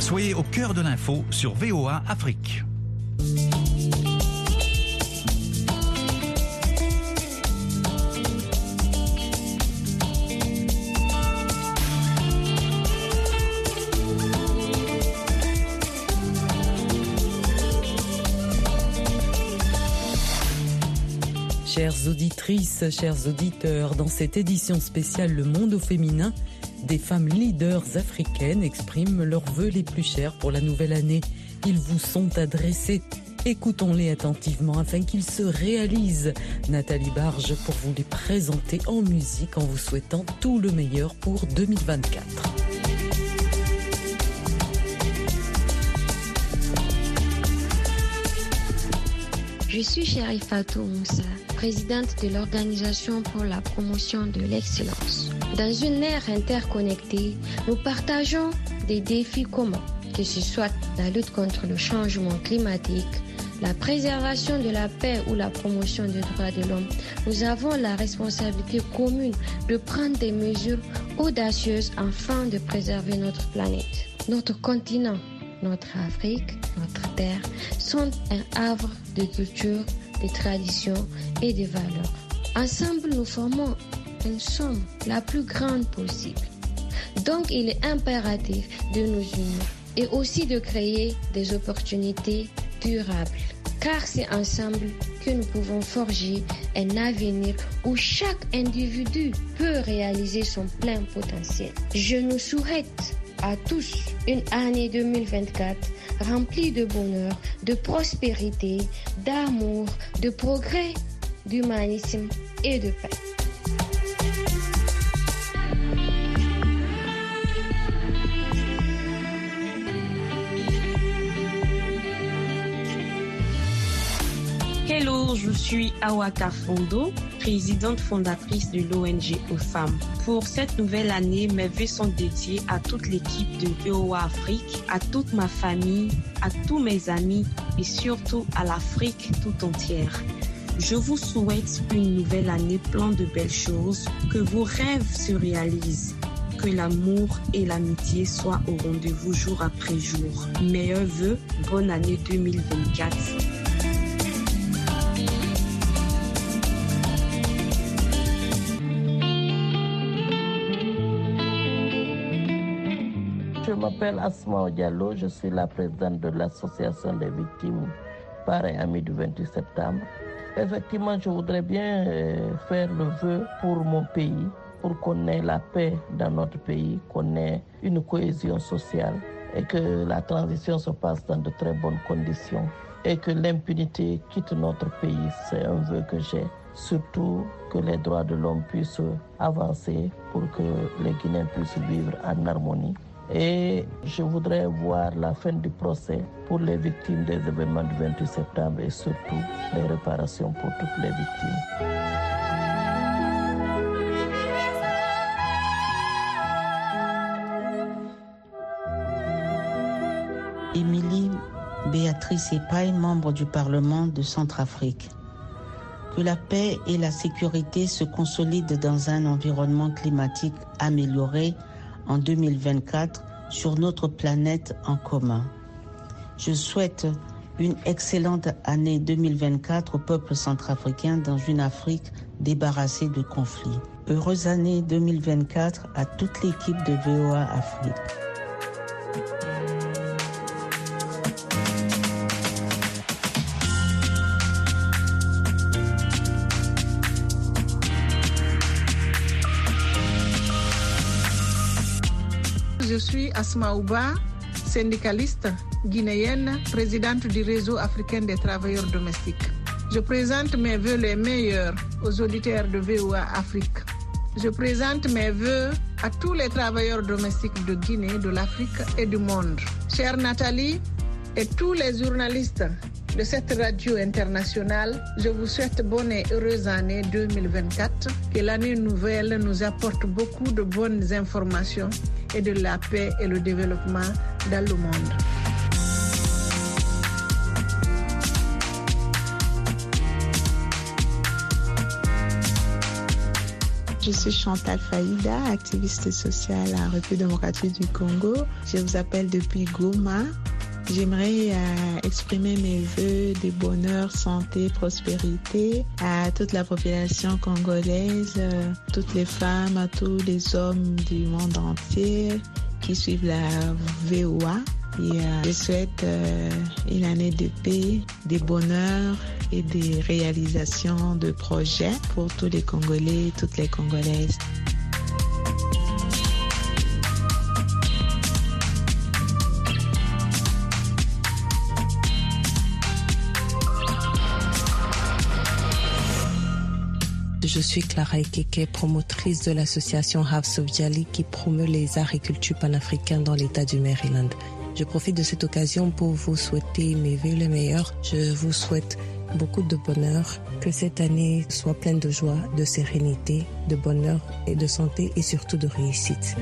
Soyez au cœur de l'info sur VOA Afrique. Chères auditrices, chers auditeurs, dans cette édition spéciale Le Monde au féminin, des femmes leaders africaines expriment leurs vœux les plus chers pour la nouvelle année. Ils vous sont adressés. Écoutons-les attentivement afin qu'ils se réalisent. Nathalie Barge pour vous les présenter en musique en vous souhaitant tout le meilleur pour 2024. Je suis Sherifa Moussa, présidente de l'Organisation pour la promotion de l'excellence. Dans une ère interconnectée, nous partageons des défis communs, que ce soit la lutte contre le changement climatique, la préservation de la paix ou la promotion des droits de l'homme, nous avons la responsabilité commune de prendre des mesures audacieuses afin de préserver notre planète, notre continent notre Afrique, notre terre, sont un havre de culture, de traditions et de valeurs. Ensemble, nous formons une somme la plus grande possible. Donc, il est impératif de nous unir et aussi de créer des opportunités durables. Car c'est ensemble que nous pouvons forger un avenir où chaque individu peut réaliser son plein potentiel. Je nous souhaite à tous une année 2024 remplie de bonheur, de prospérité, d'amour, de progrès, d'humanisme et de paix. Hello, je suis Awaka Fondo, présidente fondatrice de l'ONG aux femmes. Pour cette nouvelle année, mes vœux sont dédiés à toute l'équipe de VOA Afrique, à toute ma famille, à tous mes amis et surtout à l'Afrique tout entière. Je vous souhaite une nouvelle année plein de belles choses, que vos rêves se réalisent, que l'amour et l'amitié soient au rendez-vous jour après jour. Meilleurs vœux, bonne année 2024. M'appelle Asma Diallo, je suis la présidente de l'association des victimes par et du 28 septembre. Effectivement, je voudrais bien euh, faire le vœu pour mon pays, pour qu'on ait la paix dans notre pays, qu'on ait une cohésion sociale et que la transition se passe dans de très bonnes conditions et que l'impunité quitte notre pays. C'est un vœu que j'ai. Surtout que les droits de l'homme puissent avancer pour que les Guinéens puissent vivre en harmonie. Et je voudrais voir la fin du procès pour les victimes des événements du 28 septembre et surtout les réparations pour toutes les victimes. Émilie Béatrice Epaille, membre du Parlement de Centrafrique. Que la paix et la sécurité se consolident dans un environnement climatique amélioré en 2024 sur notre planète en commun. Je souhaite une excellente année 2024 au peuple centrafricain dans une Afrique débarrassée de conflits. Heureuse année 2024 à toute l'équipe de VOA Afrique. Je suis Asma Ouba, syndicaliste guinéenne, présidente du réseau africain des travailleurs domestiques. Je présente mes voeux les meilleurs aux auditeurs de VOA Afrique. Je présente mes voeux à tous les travailleurs domestiques de Guinée, de l'Afrique et du monde. Chère Nathalie et tous les journalistes de cette radio internationale, je vous souhaite bonne et heureuse année 2024. Que l'année nouvelle nous apporte beaucoup de bonnes informations et de la paix et le développement dans le monde. Je suis Chantal Faïda, activiste sociale à République démocratique du Congo. Je vous appelle depuis Goma. J'aimerais euh, exprimer mes voeux de bonheur, santé, prospérité à toute la population congolaise, euh, toutes les femmes, à tous les hommes du monde entier qui suivent la VOA. Et euh, je souhaite une année de paix, de bonheur et de réalisation de projets pour tous les Congolais, toutes les Congolaises. Je suis Clara Ekeke, promotrice de l'association House of Jali qui promeut les arts et cultures panafricains dans l'État du Maryland. Je profite de cette occasion pour vous souhaiter mes vœux les meilleurs. Je vous souhaite beaucoup de bonheur, que cette année soit pleine de joie, de sérénité, de bonheur et de santé et surtout de réussite.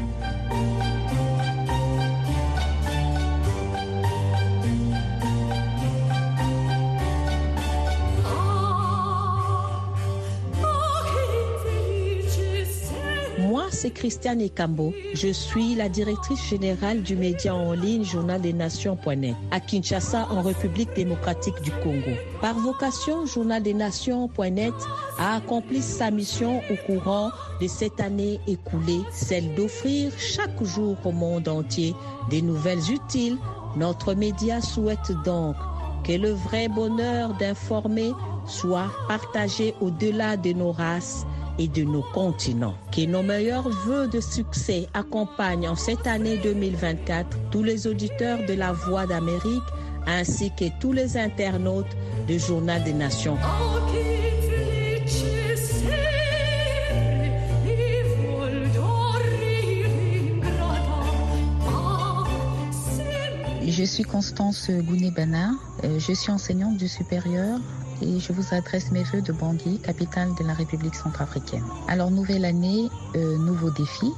C'est Christiane Ekambo. Je suis la directrice générale du média en ligne Journal des Nations.net à Kinshasa, en République démocratique du Congo. Par vocation, Journal des Nations.net a accompli sa mission au courant de cette année écoulée, celle d'offrir chaque jour au monde entier des nouvelles utiles. Notre média souhaite donc que le vrai bonheur d'informer soit partagé au-delà de nos races et de nos continents. Que nos meilleurs voeux de succès accompagnent en cette année 2024 tous les auditeurs de la Voix d'Amérique ainsi que tous les internautes du Journal des Nations. Je suis Constance Gouné-Bana, euh, je suis enseignante du supérieur et je vous adresse mes voeux de Bangui, capitale de la République centrafricaine. Alors, nouvelle année, euh, nouveaux défis.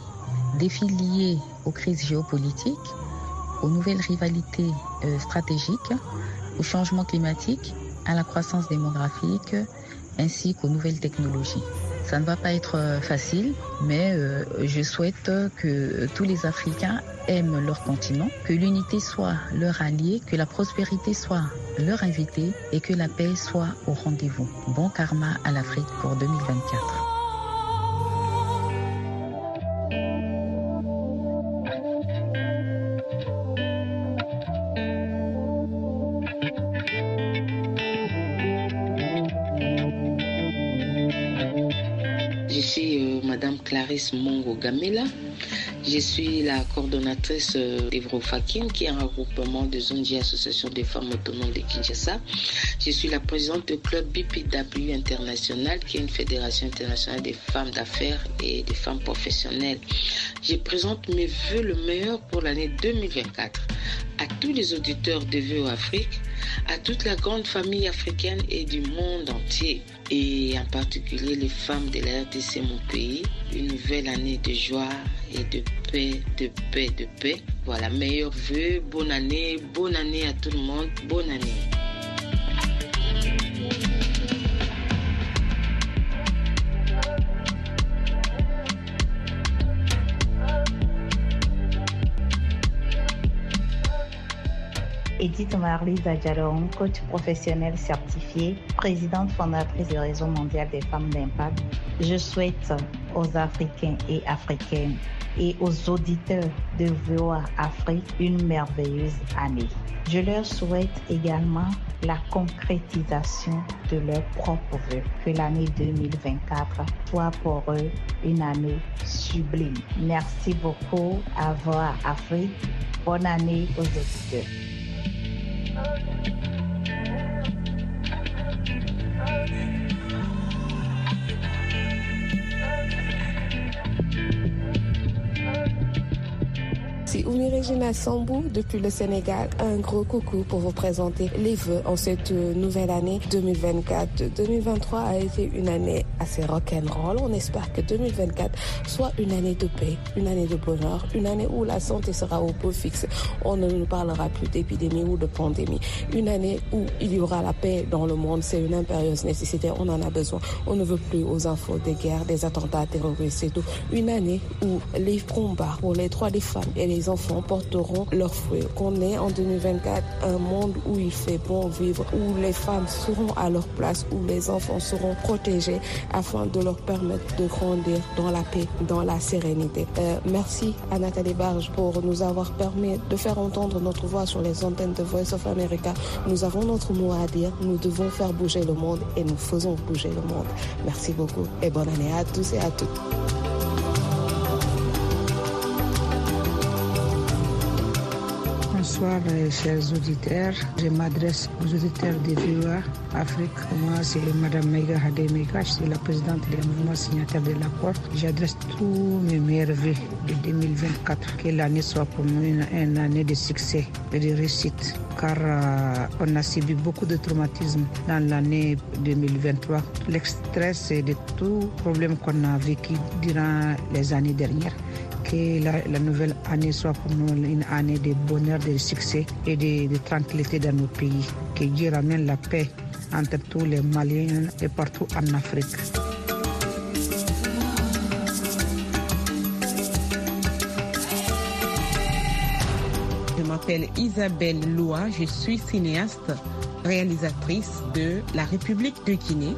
Défis liés aux crises géopolitiques, aux nouvelles rivalités euh, stratégiques, au changement climatique, à la croissance démographique, ainsi qu'aux nouvelles technologies. Ça ne va pas être euh, facile, mais euh, je souhaite que tous les Africains aiment leur continent, que l'unité soit leur allié, que la prospérité soit leur invité et que la paix soit au rendez-vous. Bon karma à l'Afrique pour 2024. Mongo Gamela. Je suis la coordonnatrice d'Evrofakim, qui est un regroupement de zones association des femmes autonomes de Kinshasa. Je suis la présidente du club BPW International, qui est une fédération internationale des femmes d'affaires et des femmes professionnelles. Je présente mes voeux le meilleur pour l'année 2024 à tous les auditeurs de VO Afrique, à toute la grande famille africaine et du monde entier, et en particulier les femmes de la RDC, mon pays, une nouvelle année de joie et de paix, de paix, de paix. Voilà, meilleurs vœux, bonne année, bonne année à tout le monde, bonne année. Marlise Adjalon, coach professionnel certifié, présidente fondatrice du Réseau mondial des femmes d'impact. Je souhaite aux Africains et Africaines et aux auditeurs de VOA Afrique une merveilleuse année. Je leur souhaite également la concrétisation de leurs propres vœux. Que l'année 2024 soit pour eux une année sublime. Merci beaucoup à VOA Afrique. Bonne année aux auditeurs. C'est Regina Sambou depuis le Sénégal. Un gros coucou pour vous présenter les vœux en cette nouvelle année 2024. 2023 a été une année assez rock'n'roll. On espère que 2024 soit une année de paix, une année de bonheur, une année où la santé sera au beau fixe. On ne nous parlera plus d'épidémie ou de pandémie. Une année où il y aura la paix dans le monde. C'est une impérieuse nécessité. On en a besoin. On ne veut plus aux infos des guerres, des attentats terroristes et tout. Une année où les combats pour les droits des femmes et les enfants porteront leurs fruits. Qu'on ait en 2024 un monde où il fait bon vivre, où les femmes seront à leur place, où les enfants seront protégés afin de leur permettre de grandir dans la paix, dans la sérénité. Euh, merci à Nathalie Barge pour nous avoir permis de faire entendre notre voix sur les antennes de Voice of America. Nous avons notre mot à dire, nous devons faire bouger le monde et nous faisons bouger le monde. Merci beaucoup et bonne année à tous et à toutes. Bonsoir, chers auditeurs. Je m'adresse aux auditeurs de VOA Afrique. Moi, c'est Mme Mega Hade Mega. Je suis la présidente des mouvements signataires de l'accord. J'adresse tous mes meilleurs vœux de 2024. Que l'année soit pour nous une, année de succès et de réussite. Car euh, on a subi beaucoup de traumatismes dans l'année 2023. Le stress et de tout problème qu'on a vécu durant les années dernières que la, nouvelle année soit pour nous une année de bonheur, de succès et de, tranquillité dans nos pays. Que Dieu ramène la paix entre tous les Maliens et partout en Afrique. Je m'appelle Isabelle Loa, je suis cinéaste, réalisatrice de La République de Guinée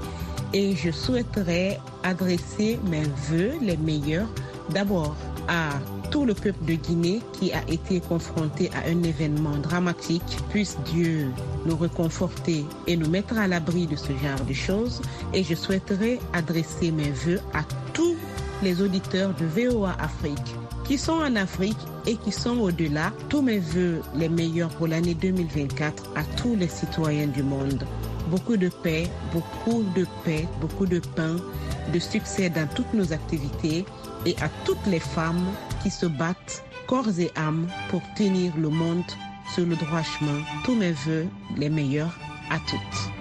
et je souhaiterais adresser mes voeux les meilleurs d'abord à tout le peuple de Guinée qui a été confronté à un événement dramatique. Puisse Dieu nous reconforter et nous mettre à l'abri de ce genre de choses. Et je souhaiterais adresser mes voeux à tous les auditeurs de VOA Afrique qui sont en Afrique et qui sont au-delà. Tous mes voeux les meilleurs pour l'année 2024 à tous les citoyens du monde. Beaucoup de paix, beaucoup de paix, beaucoup de pain, de succès dans toutes nos activités et à toutes les femmes qui se battent corps et âme pour tenir le monde sur le droit chemin. Tous mes voeux, les meilleurs à toutes.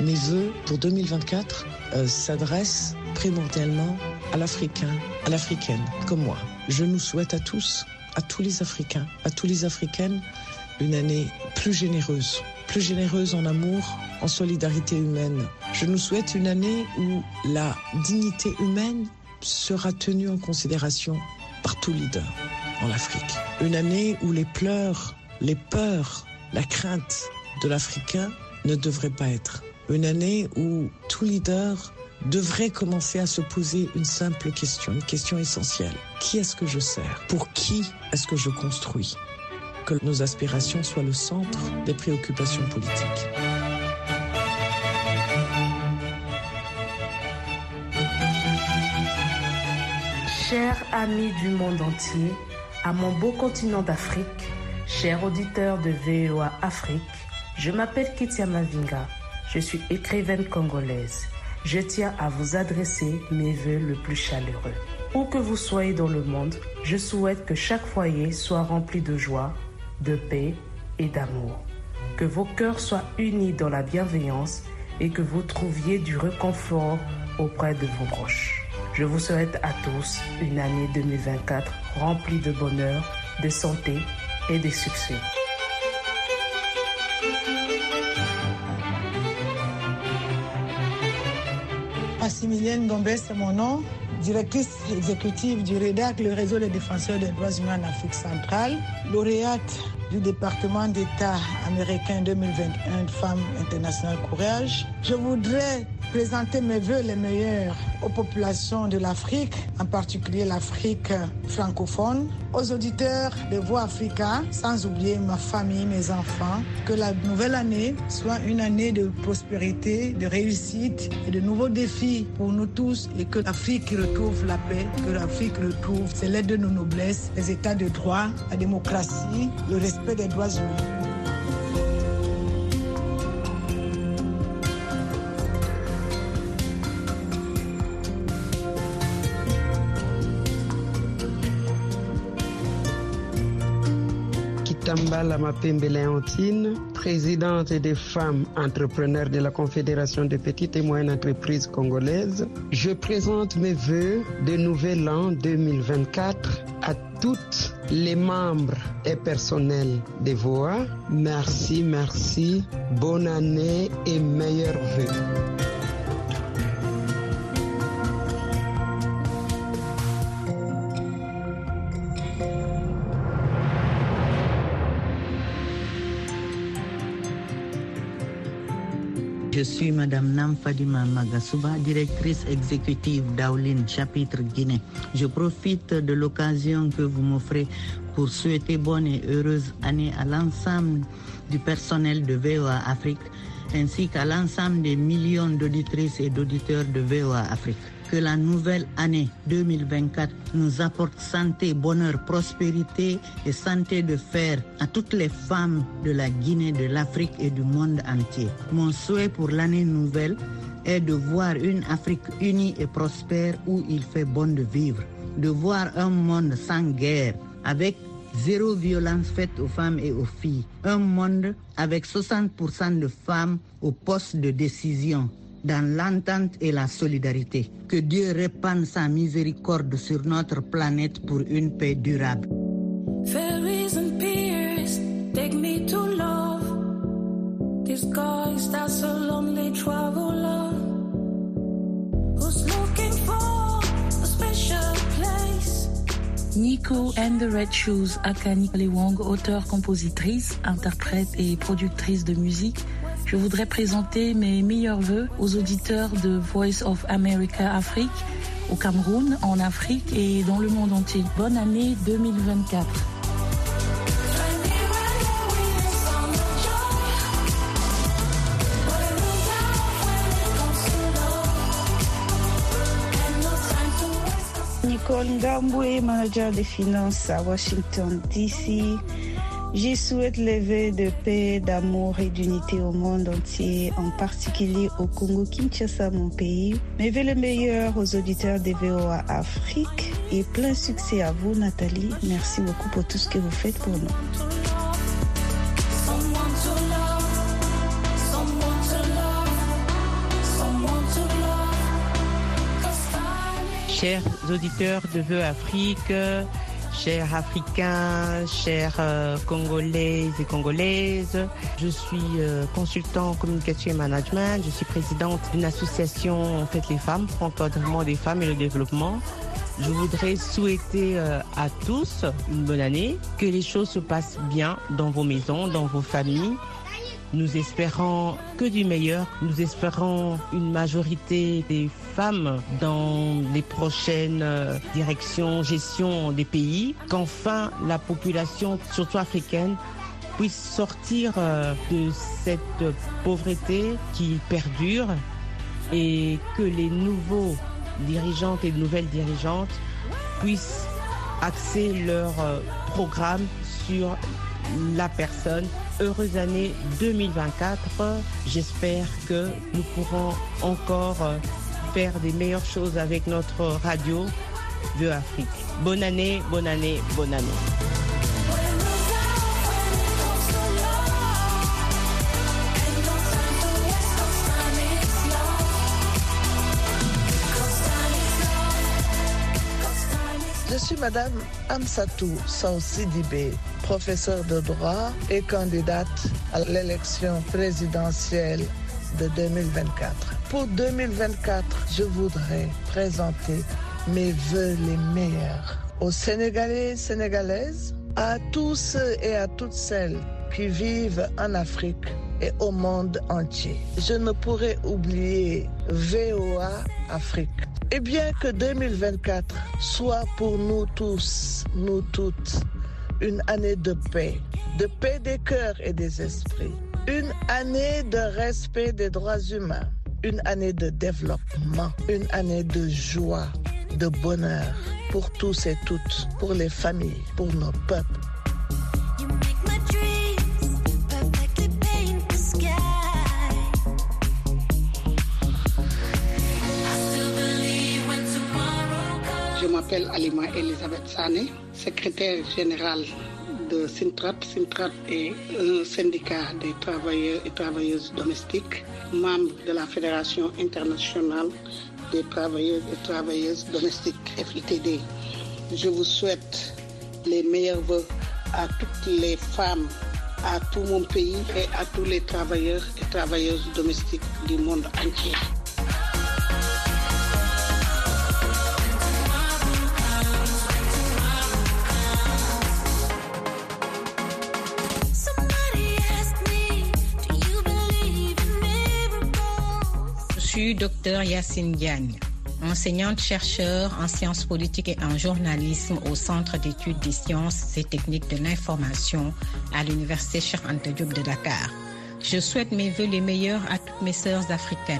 Mes voeux pour 2024 euh, s'adressent primordialement à l'Africain, à l'Africaine, comme moi. Je nous souhaite à tous, à tous les Africains, à tous les Africaines, une année plus généreuse, plus généreuse en amour, en solidarité humaine. Je nous souhaite une année où la dignité humaine sera tenue en considération par tout leader en Afrique. Une année où les pleurs, les peurs, la crainte de l'Africain ne devraient pas être. Une année où tout leader devrait commencer à se poser une simple question, une question essentielle. Qui est-ce que je sers? Pour qui est-ce que je construis? Que nos aspirations soient le centre des préoccupations politiques. Chers amis du monde entier, à mon beau continent d'Afrique, chers auditeurs de VOA Afrique, je m'appelle Kitia Mavinga, je suis écrivaine congolaise. Je tiens à vous adresser mes voeux le plus chaleureux. Où que vous soyez dans le monde, je souhaite que chaque foyer soit rempli de joie, de paix et d'amour. Que vos cœurs soient unis dans la bienveillance et que vous trouviez du réconfort auprès de vos proches. Je vous souhaite à tous une année 2024 remplie de bonheur, de santé et de succès. Assimilienne Gombe, c'est mon nom, directrice exécutive du REDAC, le réseau des défenseurs des droits humains en Afrique centrale, lauréate du département d'État américain 2021 Femmes internationales courage. Je voudrais présenter mes voeux les meilleurs aux populations de l'Afrique, en particulier l'Afrique francophone, aux auditeurs des Voix Africa, sans oublier ma famille, mes enfants. Que la nouvelle année soit une année de prospérité, de réussite et de nouveaux défis pour nous tous et que l'Afrique retrouve la paix, que l'Afrique retrouve ses lettres de nos noblesses, les états de droit, la démocratie, le respect des droits humains. Tambala Mapembe Léontine, présidente des femmes entrepreneurs de la Confédération des petites et moyennes entreprises congolaises. Je présente mes voeux de nouvel an 2024 à toutes les membres et personnels des VOA. Merci, merci, bonne année et meilleurs vœux. Suis Madame Nam Fadima Magasuba, directrice exécutive d'Aulin, chapitre Guinée. Je profite de l'occasion que vous m'offrez pour souhaiter bonne et heureuse année à l'ensemble du personnel de VOA Afrique ainsi qu'à l'ensemble des millions d'auditrices et d'auditeurs de VOA Afrique que la nouvelle année 2024 nous apporte santé, bonheur, prospérité et santé de fer à toutes les femmes de la Guinée, de l'Afrique et du monde entier. Mon souhait pour l'année nouvelle est de voir une Afrique unie et prospère où il fait bon de vivre, de voir un monde sans guerre, avec zéro violence faite aux femmes et aux filles, un monde avec 60% de femmes au poste de décision, dans l'entente et la solidarité. Que Dieu répande sa miséricorde sur notre planète pour une paix durable. Nico and the Red Shoes, Akani Lewong, auteur, compositrice, interprète et productrice de musique, je voudrais présenter mes meilleurs voeux aux auditeurs de Voice of America Afrique, au Cameroun, en Afrique et dans le monde entier. Bonne année 2024. Nicole Ngambwe, manager des finances à Washington, D.C. J'y souhaite lever de paix, d'amour et d'unité au monde entier, en particulier au Congo Kinshasa, mon pays. Mais veux le meilleur aux auditeurs des VOA Afrique et plein succès à vous, Nathalie. Merci beaucoup pour tout ce que vous faites pour nous. Chers auditeurs de VOA Afrique, chers Africains, chers euh, Congolaises et Congolaises. Je suis euh, consultant en communication et management. Je suis présidente d'une association en fait les femmes, encadrement des femmes et le développement. Je voudrais souhaiter euh, à tous une bonne année, que les choses se passent bien dans vos maisons, dans vos familles. Nous espérons que du meilleur. Nous espérons une majorité des femmes dans les prochaines euh, directions, gestion des pays. Qu'enfin la population, surtout africaine, puisse sortir euh, de cette pauvreté qui perdure et que les nouveaux dirigeantes et nouvelles dirigeantes puissent axer leur euh, programme sur la personne. Heureuse année 2024. J'espère que nous pourrons encore faire des meilleures choses avec notre radio de Afrique. Bonne année, bonne année, bonne année. Je suis Madame Amsatou Sansidibé, professeure de droit et candidate à l'élection présidentielle de 2024. Pour 2024, je voudrais présenter mes voeux les meilleurs aux Sénégalais Sénégalaises, à tous et à toutes celles qui vivent en Afrique et au monde entier. Je ne pourrais oublier VOA Afrique. Et bien que 2024 soit pour nous tous, nous toutes, une année de paix, de paix des cœurs et des esprits, une année de respect des droits humains, une année de développement, une année de joie, de bonheur pour tous et toutes, pour les familles, pour nos peuples. Je m'appelle Alima Elisabeth Sané, secrétaire générale de Sintrat. Sintrat est un syndicat des travailleurs et travailleuses domestiques, membre de la Fédération internationale des travailleurs et travailleuses domestiques, FITD. Je vous souhaite les meilleurs voeux à toutes les femmes, à tout mon pays et à tous les travailleurs et travailleuses domestiques du monde entier. Docteur Yacine Diagne enseignante-chercheur en sciences politiques et en journalisme au Centre d'études des sciences et techniques de l'information à l'Université Cheikh Anta Diop de Dakar. Je souhaite mes voeux les meilleurs à toutes mes sœurs africaines.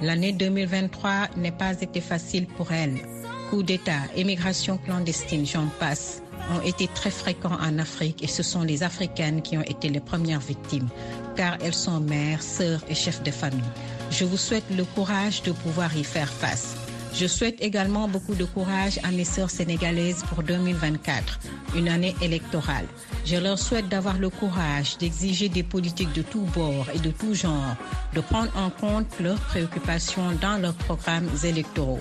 L'année 2023 n'est pas été facile pour elles. Coup d'État, émigration clandestine, j'en passe, ont été très fréquents en Afrique et ce sont les Africaines qui ont été les premières victimes, car elles sont mères, sœurs et chefs de famille. Je vous souhaite le courage de pouvoir y faire face. Je souhaite également beaucoup de courage à mes sœurs sénégalaises pour 2024, une année électorale. Je leur souhaite d'avoir le courage d'exiger des politiques de tous bords et de tous genres, de prendre en compte leurs préoccupations dans leurs programmes électoraux.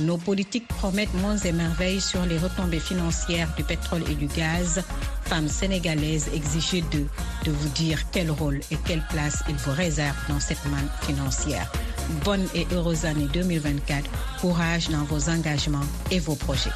Nos politiques promettent monts et merveilles sur les retombées financières du pétrole et du gaz. Femmes sénégalaises, exigez d'eux de vous dire quel rôle et quelle place ils vous réservent dans cette manne financière. Bonne et heureuse année 2024. Courage dans vos engagements et vos projets.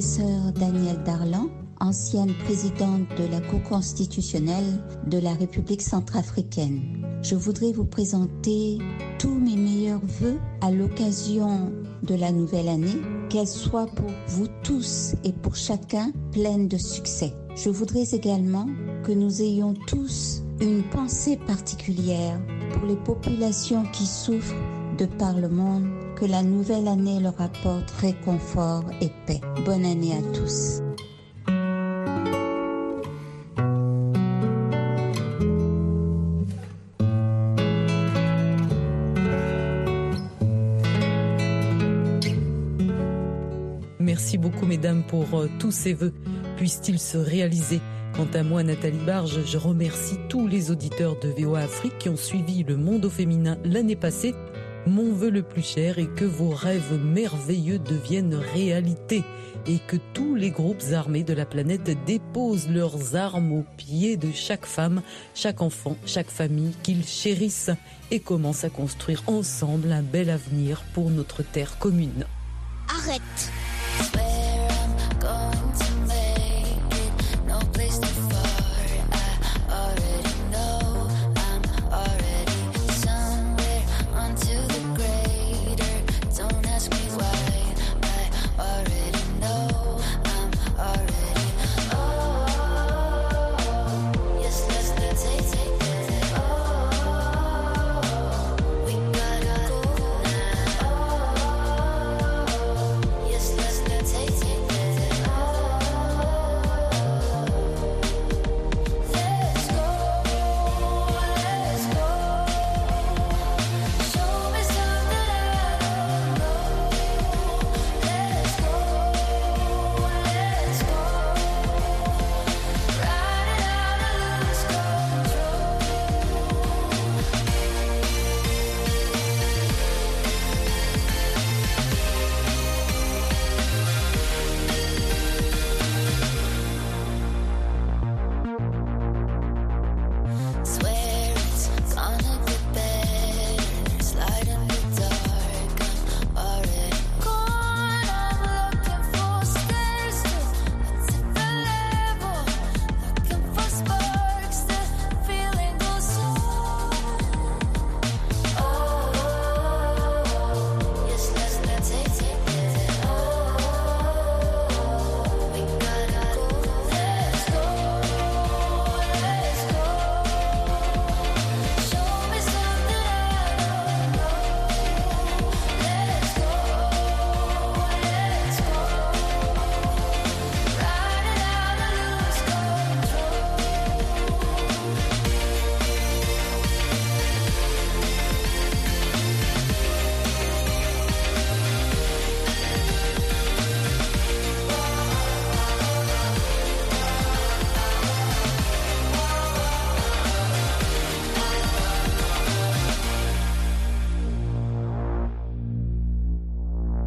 Professeur Daniel Darlan, ancienne présidente de la Cour constitutionnelle de la République centrafricaine. Je voudrais vous présenter tous mes meilleurs voeux à l'occasion de la nouvelle année, qu'elle soit pour vous tous et pour chacun pleine de succès. Je voudrais également que nous ayons tous une pensée particulière pour les populations qui souffrent de par le monde, que la nouvelle année leur apporte réconfort et paix. Bonne année à tous. Merci beaucoup, mesdames, pour euh, tous ces vœux. Puissent-ils se réaliser? Quant à moi, Nathalie Barge, je remercie tous les auditeurs de VOA Afrique qui ont suivi le monde au féminin l'année passée. Mon vœu le plus cher est que vos rêves merveilleux deviennent réalité et que tous les groupes armés de la planète déposent leurs armes aux pieds de chaque femme, chaque enfant, chaque famille qu'ils chérissent et commencent à construire ensemble un bel avenir pour notre terre commune. Arrête